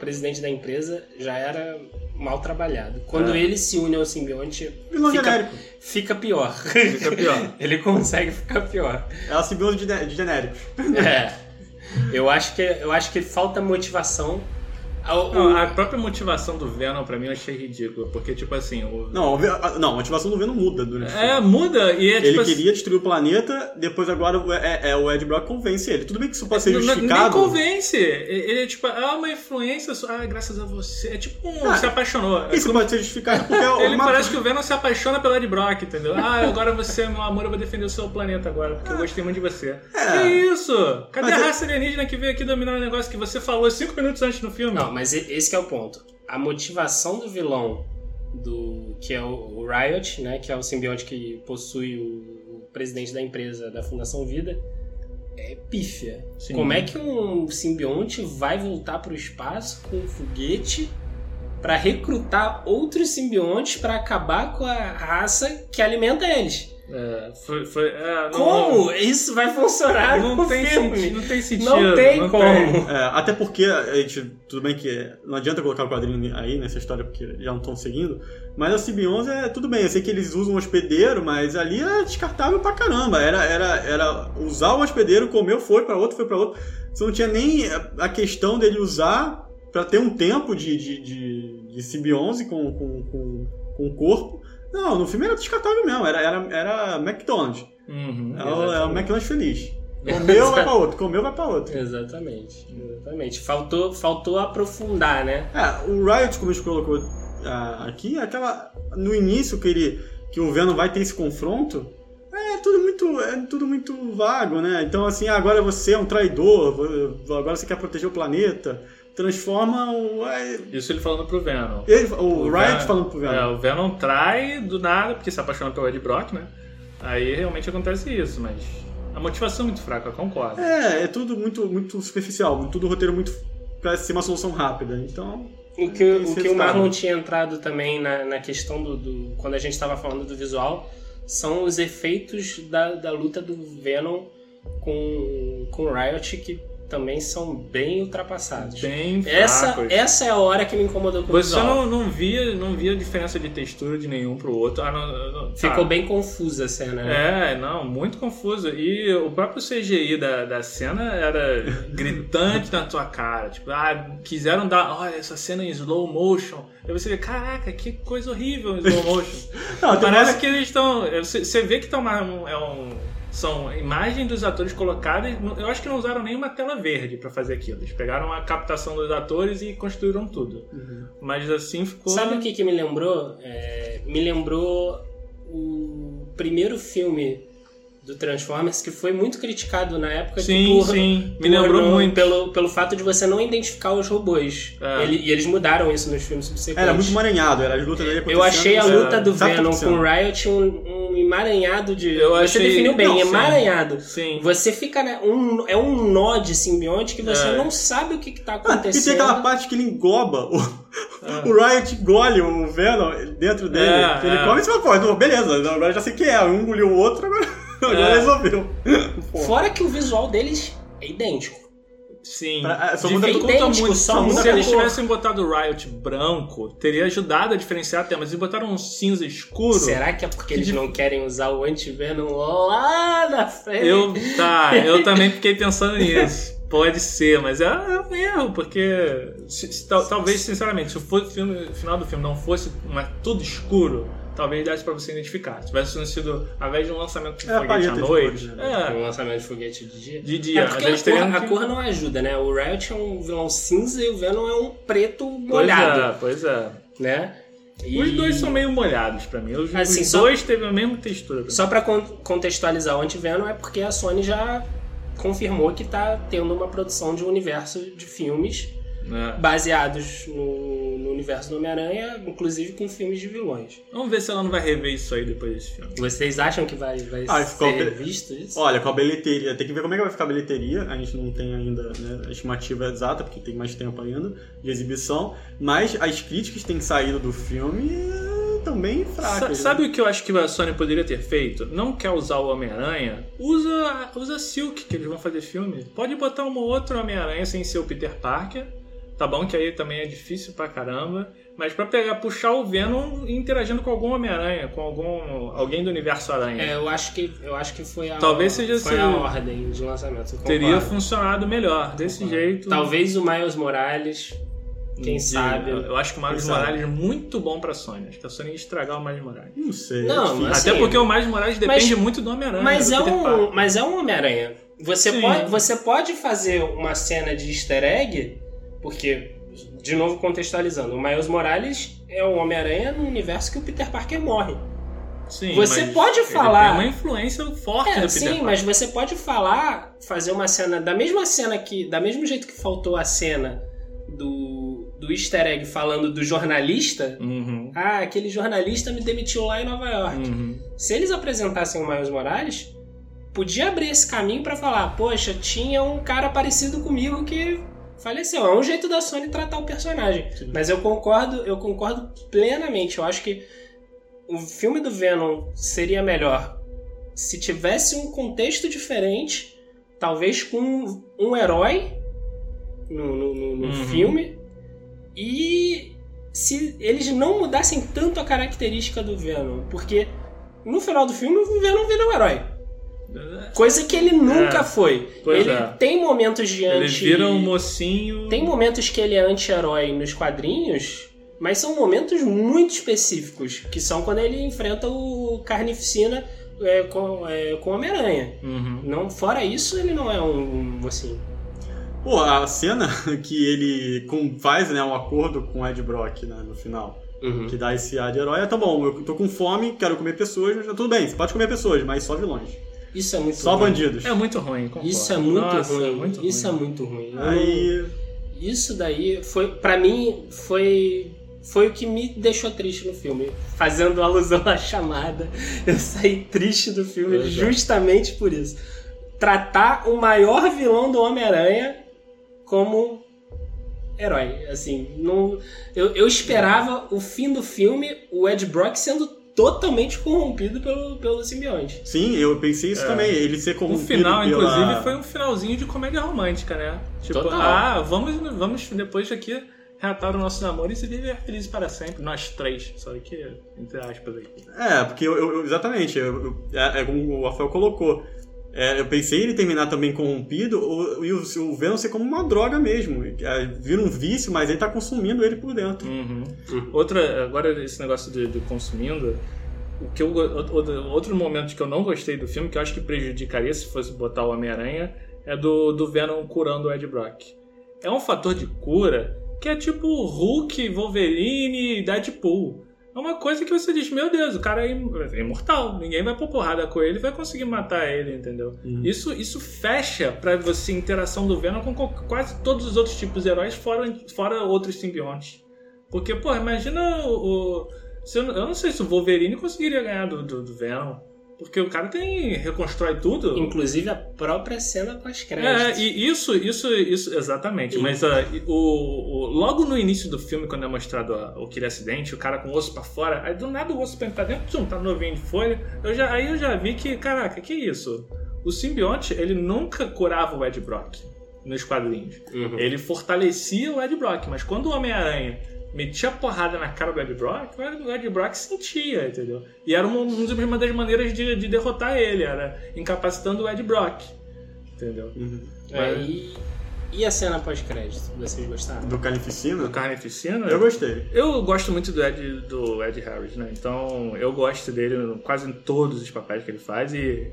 presidente da empresa já era mal trabalhado. Quando É. ele se une ao simbionte, Vilão fica, genérico. fica pior. Fica pior. [laughs] ele consegue ficar pior. É a simbionte de, de genéricos. É. Eu acho que eu acho que falta motivação. O- o- Não, a própria motivação do Venom pra mim eu achei ridícula, porque tipo assim, o... Não, a- não, a motivação do Venom muda durante o. É, muda e é Ele tipo assim, queria destruir o planeta, depois agora o- é, é, o Ed Brock convence ele. Tudo bem que isso pode ser Não- justificado. Nem convence. Ele é tipo, ah, uma influência, sua- ah, graças a você. É tipo um Ah, se apaixonou. É Isso como- pode ser justificado porque [laughs] é Ele uma- parece que o Venom se apaixona pelo Ed Brock, entendeu? Ah, agora você é meu amor, eu vou defender o seu planeta agora, porque eu gostei muito de você. É. Que isso? Cadê Mas a é- raça alienígena que veio aqui dominar o negócio que você falou cinco minutos antes no filme? Não, mas esse é o ponto. A motivação do vilão do que é o, Riot, né, que é o simbionte que possui o, o presidente da empresa da Fundação Vida, é pífia. Sim. Como é que um simbionte vai voltar para o espaço com um foguete para recrutar outros simbiontes para acabar com a raça que alimenta eles? É, foi, foi, é, não- Como isso vai funcionar Não, tem não tem sentido. Não tem não como. É, até porque a gente, tudo bem que não adianta colocar o quadrinho aí nessa história porque já não estão seguindo, mas a CB11 é tudo bem, eu sei que eles usam um hospedeiro, mas ali é descartável pra caramba. Era, era, era usar o hospedeiro, comeu, foi pra outro, foi pra outro. Você não tinha nem a questão dele usar pra ter um tempo de, de, de, de CB11 com, com, com, com o corpo. Não, no filme era descartável mesmo, era, era, era McDonald's. Uhum, É o, é o Exatamente. McDonald's feliz. [laughs] Comeu, vai pra outro, comeu, vai pra outro. Exatamente, exatamente. Faltou, faltou aprofundar, né? É, o Riot, como a gente colocou ah, aqui, é aquela. No início que ele. que o Venom vai ter esse confronto. É tudo muito. É tudo muito vago, né? Então assim, ah, agora você é um traidor, agora você quer proteger o planeta. Transforma o. é, Isso ele falando pro Venom. ele- o, Riot Venom- falando pro Venom. É, o Venom trai do nada, porque se apaixona pelo Ed Brock, né? Aí realmente acontece isso, mas a motivação é muito fraca, eu concordo. É, é tudo muito, muito superficial, tudo roteiro muito. pra ser uma solução rápida. Então. O que, o, que o. Marlon tinha entrado também na, na questão do, do- Quando a gente estava falando do visual, são os efeitos da, da luta do Venom com, com o Riot que também são bem ultrapassados. Bem Essa, fracos. essa é a hora que me incomodou com o Você visual. não, não, via, não via diferença de textura de nenhum pro outro. Ah, não- não- Ficou tá. bem confusa a cena, né? É, não, muito confuso. E o próprio CGI da, da cena era [laughs] gritante na tua cara. Tipo, ah, quiseram dar, olha, essa cena em slow motion. Aí você vê, caraca, que coisa horrível em slow motion. [laughs] Não, Parece que eles estão. Você você vê que tá uma, um, é um- são imagens dos atores colocadas. Eu acho que não usaram nenhuma tela verde pra fazer aquilo. Eles pegaram a captação dos atores e construíram tudo. Mas assim ficou. Sabe o que, que me lembrou? É, me lembrou o primeiro filme do Transformers que foi muito criticado na época Sim, por, sim. Me por lembrou não- muito. Pelo, pelo fato de você não identificar os robôs. É. Ele- e eles mudaram isso nos filmes subsequentes. Era muito emaranhado, era as lutas dele Eu achei a luta é, do Venom com o? Riot um, um emaranhado de. Eu você achei- definiu bem, Não, sim. emaranhado. Sim. Você fica. Né, um, é um nó de simbionte que você É. não sabe o que, que tá Ah, e tem acontecendo. aquela parte que ele engoba, o, Ah. [laughs] o Riot engole o Venom dentro dele. É, ele é. come e você fala, pô, não, beleza, agora já sei quem é. Um engoliu o outro, agora, [laughs] agora É. resolveu. [laughs] Fora que o visual deles é idêntico. Sim. Pra- ah, só muda- idêntico, conta muito. só muda Se eles tivessem botado o Riot branco, teria ajudado a diferenciar até, mas eles botaram um cinza escuro. Será que é porque eles não querem usar o anti-venom lá na frente? Eu, tá, [laughs] eu também fiquei pensando nisso. Pode ser, mas é, é um erro, porque se- se- tal- talvez, sinceramente, se o fo- filme- o final do filme não fosse uma- tudo escuro, talvez desse pra você identificar. Se tivesse sido, ao invés de um lançamento de É, foguete à noite, cores, né? Um lançamento de foguete de dia. é, de É dia. porque mas a cor, a cor não ajuda, né? O Riot é um vilão cinza e o Venom é um preto Pois molhado, é, pois é. né? E- Os dois são meio molhados pra mim. Os, Assim, os só- dois teve a mesma textura. pra. Só pra con- contextualizar o anti-venom é porque a Sony já confirmou que tá tendo uma produção de um universo de filmes É. baseados no universo do Homem-Aranha, inclusive com filmes de vilões. Vamos ver se ela não vai rever isso aí depois desse filme. Vocês acham que vai, vai Ah, ficou ser be- visto isso? Olha, com a bilheteria, tem que ver como é que vai ficar a bilheteria. A gente não tem ainda né, a estimativa exata, porque tem mais tempo ainda de exibição. Mas as críticas que têm saído do filme estão bem Sa- fracas. né? sabe o que eu acho que a Sony poderia ter feito? Não quer usar o Homem-Aranha? Usa, usa Silk, que eles vão fazer filme. Pode botar um outro Homem-Aranha sem ser o Peter Parker. Tá bom que aí também é difícil pra caramba. Mas pra pegar, puxar o Venom interagindo com algum Homem-Aranha, com algum alguém do universo Aranha. É, eu acho que eu acho que foi a Talvez seja foi esse- a ordem de lançamento. Teria concordo. funcionado melhor. Desse jeito. Talvez o Miles Morales, quem de- sabe. Eu, eu acho que o Miles? Morales é muito bom pra Sony. Acho que a Sony ia estragar o Miles Morales. Não sei. Não, é mas- Até Assim, porque o Miles Morales depende mas- muito do Homem-Aranha. Mas é um, mas é um Homem-Aranha. Você Sim. pode, você pode fazer uma cena de easter egg, porque, de novo contextualizando, o Miles Morales é o Homem-Aranha no universo que o Peter Parker morre. Sim, Você pode ele falar- Tem uma influência forte É, no Peter sim, Parker. mas você pode falar, fazer uma cena, da mesma cena que, da mesmo jeito que faltou a cena do, do easter egg falando do jornalista, Uhum. ah, aquele jornalista me demitiu lá em Nova York. Uhum. Se eles apresentassem o Miles Morales, podia abrir esse caminho pra falar, poxa, tinha um cara parecido comigo que faleceu. É um jeito da Sony tratar o personagem. Sim. Mas eu concordo, eu concordo plenamente. Eu acho que o filme do Venom seria melhor se tivesse um contexto diferente, talvez com um herói no, no, no- no Uhum. filme, e se eles não mudassem tanto a característica do Venom, porque no final do filme o Venom vira um herói. Coisa que ele nunca É, foi. ele é. tem momentos de Ele anti... vira um mocinho. Tem momentos que ele é anti-herói nos quadrinhos, mas são momentos muito específicos, que são quando ele enfrenta o Carnificina é, com, é, com Homem-Aranha. Uhum. Não, fora isso, ele não é um, um assim. Pô, a cena [laughs] que ele com- faz né, um acordo com o Ed Brock né, no final, que dá esse ar de herói, é, tá bom, eu tô com fome, quero comer pessoas, mas tudo bem, você pode comer pessoas, mas só vilões. Isso é muito Só ruim. bandidos. É muito ruim, concordo. Isso é muito Nossa, ruim. É muito Isso é ruim. muito ruim. Aí. Isso daí foi, para mim, foi foi o que me deixou triste no filme. Fazendo alusão à chamada, [laughs] eu saí triste do filme justamente por isso. Tratar o maior vilão do Homem-Aranha como herói. Assim, não, eu, eu esperava o fim do filme, o Ed Brock sendo totalmente corrompido pelo, pelo simbionte. Sim, eu pensei isso É. também, ele ser O corrompido final, pela... inclusive, foi um finalzinho de comédia romântica, né? Tipo, Total. ah, vamos, vamos depois aqui reatar o nosso namoro e se viver felizes para sempre. Nós três, só que entre aspas aqui. É, porque eu, eu- exatamente, eu- eu- é, é como o Rafael colocou. É, eu pensei ele terminar também corrompido e o, o Venom ser como uma droga mesmo. É, vira um vício, mas ele tá consumindo ele por dentro. Uhum. Outra, agora esse negócio de, de consumindo, o que eu, outro momento que eu não gostei do filme, que eu acho que prejudicaria se fosse botar o Homem-Aranha, é do, do Venom curando o Ed Brock. É um fator de cura que é tipo Hulk, Wolverine e Deadpool. É uma coisa que você diz, meu Deus, o cara é im- é imortal, ninguém vai pôr porrada com ele e vai conseguir matar ele, entendeu? Uhum. Isso, isso fecha pra você a interação do Venom com quase todos os outros tipos de heróis, fora, fora outros simbiontes. Porque, pô, imagina o. o- se eu, eu não sei se o Wolverine conseguiria ganhar do, do, do Venom. Porque o cara tem. reconstrói tudo. Inclusive a própria cena É, pós-créditos. e isso, isso, isso, exatamente. Sim. Mas e- o, o- logo no início do filme, quando é mostrado ah, aquele acidente, o cara com o osso pra fora, aí do nada o osso pra pra dentro, tchum, tá novinho de folha. Eu já, aí eu já vi que, caraca, que isso? O simbionte, ele nunca curava o Ed Brock nos quadrinhos. Uhum. Ele fortalecia o Ed Brock, mas quando o Homem-Aranha metia porrada na cara do Ed Brock, o Ed Brock sentia, entendeu? E era uma, uma das maneiras de, de derrotar ele, era incapacitando o Ed Brock. Entendeu? Uhum. É, e, e a cena pós-crédito? Vocês gostaram? Do Carnificina? Do Carnificina, Eu gostei. eu gosto muito do Ed, do Ed Harris, né? Então eu gosto dele quase em todos os papéis que ele faz e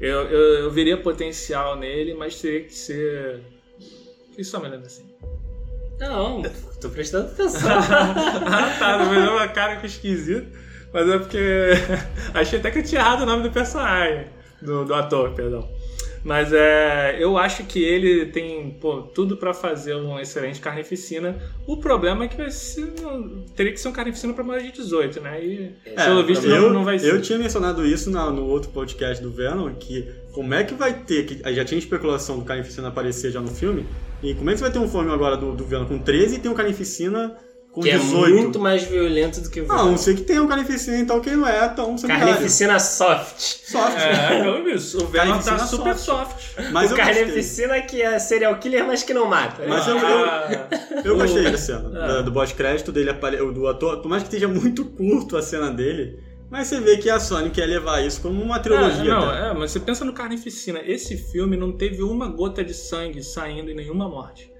eu, eu, eu veria potencial nele, mas teria que ser. Que só me lembra assim. Não, tô prestando atenção. [laughs] ah, tá, mas é uma cara que esquisito. Mas é porque. [laughs] Achei até que eu tinha errado o nome do personagem. Do, do ator, perdão. Mas é, eu acho que ele tem pô, tudo pra fazer um excelente carnificina. O problema é que vai ser, não- teria que ser um carnificina pra maior de 18, né? E pelo visto eu, não, não vai ser. eu tinha mencionado isso na- no outro podcast do Venom, que como é que vai ter, que já tinha especulação do Carnificina aparecer já no filme, e como é que você vai ter um filme agora do, do Venom com 13 e tem um Carnificina com que é 18? muito mais violento do que o Ah, a Venom. não sei que tem um Carnificina, então que não é tão sanguinário. Carnificina soft. Soft. É, pelo isso. O Venom tá Carnificina super soft. soft. Mas o eu gostei. Carnificina que é serial killer, mas que não mata. Mas eu- Ah, Eu gostei o- da cena, É. da- do pós-crédito dele, apare- do ator, por mais que esteja muito curto a cena dele, mas você vê que a Sony quer levar isso como uma trilogia. É, não, até. é, mas você pensa no Carnificina. Esse filme não teve uma gota de sangue saindo e nenhuma morte.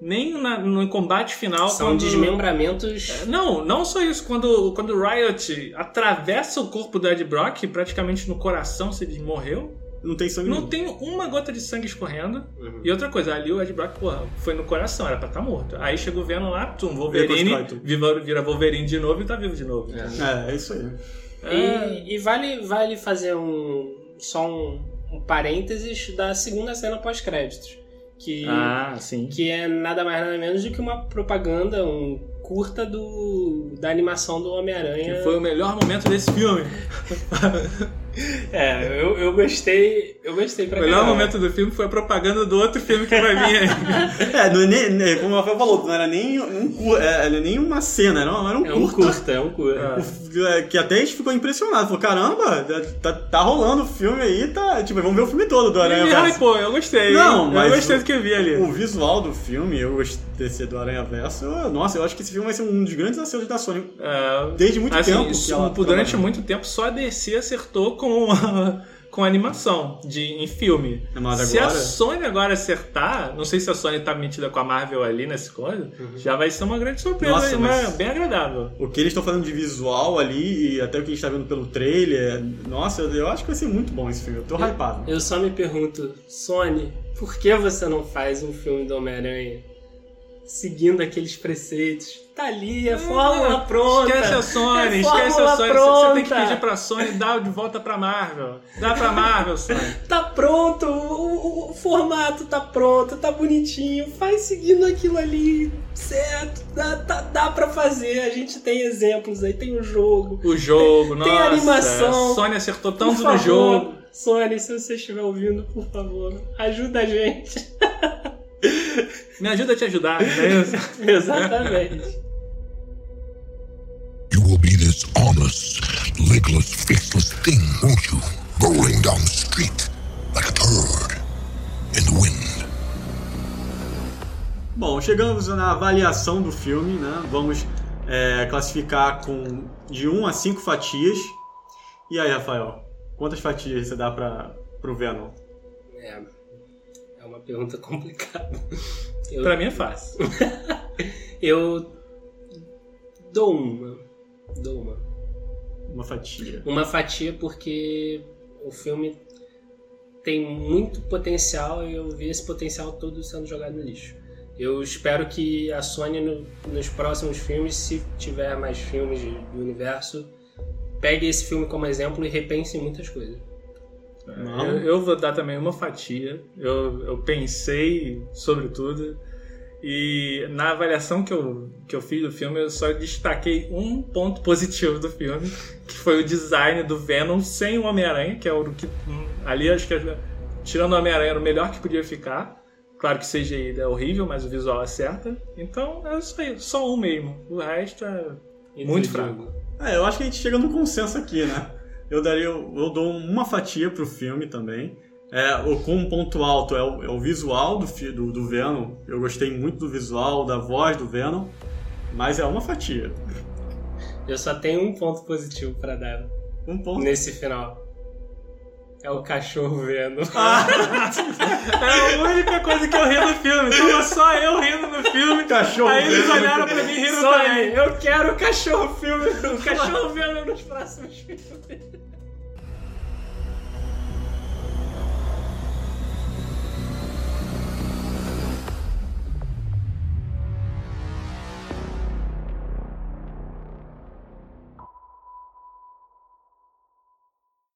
Nem na- no combate final. São quando... desmembramentos. Não, não só isso. Quando, quando o Riot atravessa o corpo do Ed Brock, praticamente no coração, se ele morreu, Não tem sangue não nenhum. tem uma gota de sangue escorrendo. Uhum. E outra coisa, ali o Ed Brock, porra, foi no coração, era pra estar morto. Aí chega o Venom lá, tum, Wolverine, tudo. viva- vira Wolverine de novo e tá vivo de novo. É. É, é isso aí. É. E, e vale, vale fazer um só um, um parênteses da segunda cena pós-créditos. Que, Ah, sim. que é nada mais nada menos do que uma propaganda, um curta do, da animação do Homem-Aranha. Que foi o melhor momento desse filme. [laughs] [laughs] É, eu, eu gostei. Eu gostei pra O melhor caramba. momento do filme foi a propaganda do outro filme que vai vir aí. [laughs] É, não é nem, nem- como o Rafael falou, não era nem, um, cu- é, era nem uma cena, era, um- era um É um curta. curta, é um curta. É. É, Que até a gente ficou impressionado. Falou, caramba, tá, tá rolando o filme aí, tá. Tipo, vamos ver o filme todo do Aranha E, ai, pô, eu gostei. Não, eu mas gostei o- do que eu vi ali. O visual do filme, eu gostei desse do Aranha Verso. eu- Nossa, eu acho que esse filme vai ser um dos grandes acertos da Sony. É, Desde muito assim, tempo. que isso, ela durante trabalha. muito tempo só a DC acertou com a, [laughs] com a animação de, em filme. Mas se agora- a Sony agora acertar, não sei se a Sony tá metida com a Marvel ali nesse coisa, já vai ser uma grande surpresa, Nossa, uma- bem agradável. O que eles estão fazendo de visual ali, e até o que a gente tá vendo pelo trailer, nossa, eu acho que vai ser muito bom esse filme. Eu tô hypado. Eu só me pergunto, Sony, por que você não faz um filme do Homem-Aranha seguindo aqueles preceitos? Tá ali, é fórmula pronta. Esquece a Sony, É esquece a fórmula Sony. Você- Você tem que pronta. pedir pra Sony dar de volta pra Marvel. Dá pra Marvel, Sony. [laughs] Tá pronto, o, o- o formato tá pronto, tá bonitinho, faz seguindo aquilo ali, certo? Dá, tá- dá pra fazer, a gente tem exemplos aí, tem o jogo. O jogo, Tem nossa. animação. A Sony acertou Por tanto no favor, jogo. Sony, se você estiver ouvindo, por favor, ajuda a gente. [laughs] Me ajuda a te ajudar, não é isso? [laughs] Exatamente. You will be this armless, legless, faceless thing, won't you? Rolling down the street like a turd in the wind. Bom, chegamos na avaliação do filme, né? Vamos é, classificar com de 1 a 5 fatias. E aí, Rafael, quantas fatias você dá pra, pro Venom? É, pergunta complicada. Eu, Pra mim é fácil. [laughs] eu dou uma. Dou uma. Uma fatia. Uma fatia porque o filme tem muito potencial e eu vi esse potencial todo sendo jogado no lixo. Eu espero que a Sony no- nos próximos filmes, se tiver mais filmes do universo, pegue esse filme como exemplo e repense em muitas coisas. Não. Eu, eu vou dar também uma fatia. Eu, eu pensei sobre tudo. E na avaliação que eu, que eu fiz do filme, eu só destaquei um ponto positivo do filme, que foi o design do Venom sem o Homem-Aranha, que é o que. hum, Ali acho que tirando o Homem-Aranha era o melhor que podia ficar. Claro que CGI é horrível, mas o visual acerta. Então é isso aí, só um mesmo. O resto é muito fraco. É, eu acho que a gente chega num consenso aqui, né? Eu daria, eu dou uma fatia pro filme também. É, com um ponto alto é o, é o visual do, do, do Venom. Eu gostei muito do visual, da voz do Venom. Mas é uma fatia. Eu só tenho um ponto positivo pra dar Um ponto. nesse final. É o cachorro vendo. [laughs] É a única coisa que eu ri no filme. Tava só eu rindo no filme. Cachorro Aí eles olharam pra mim e riram Sony, também. eu quero o cachorro filme, [laughs] o cachorro vendo nos próximos filmes.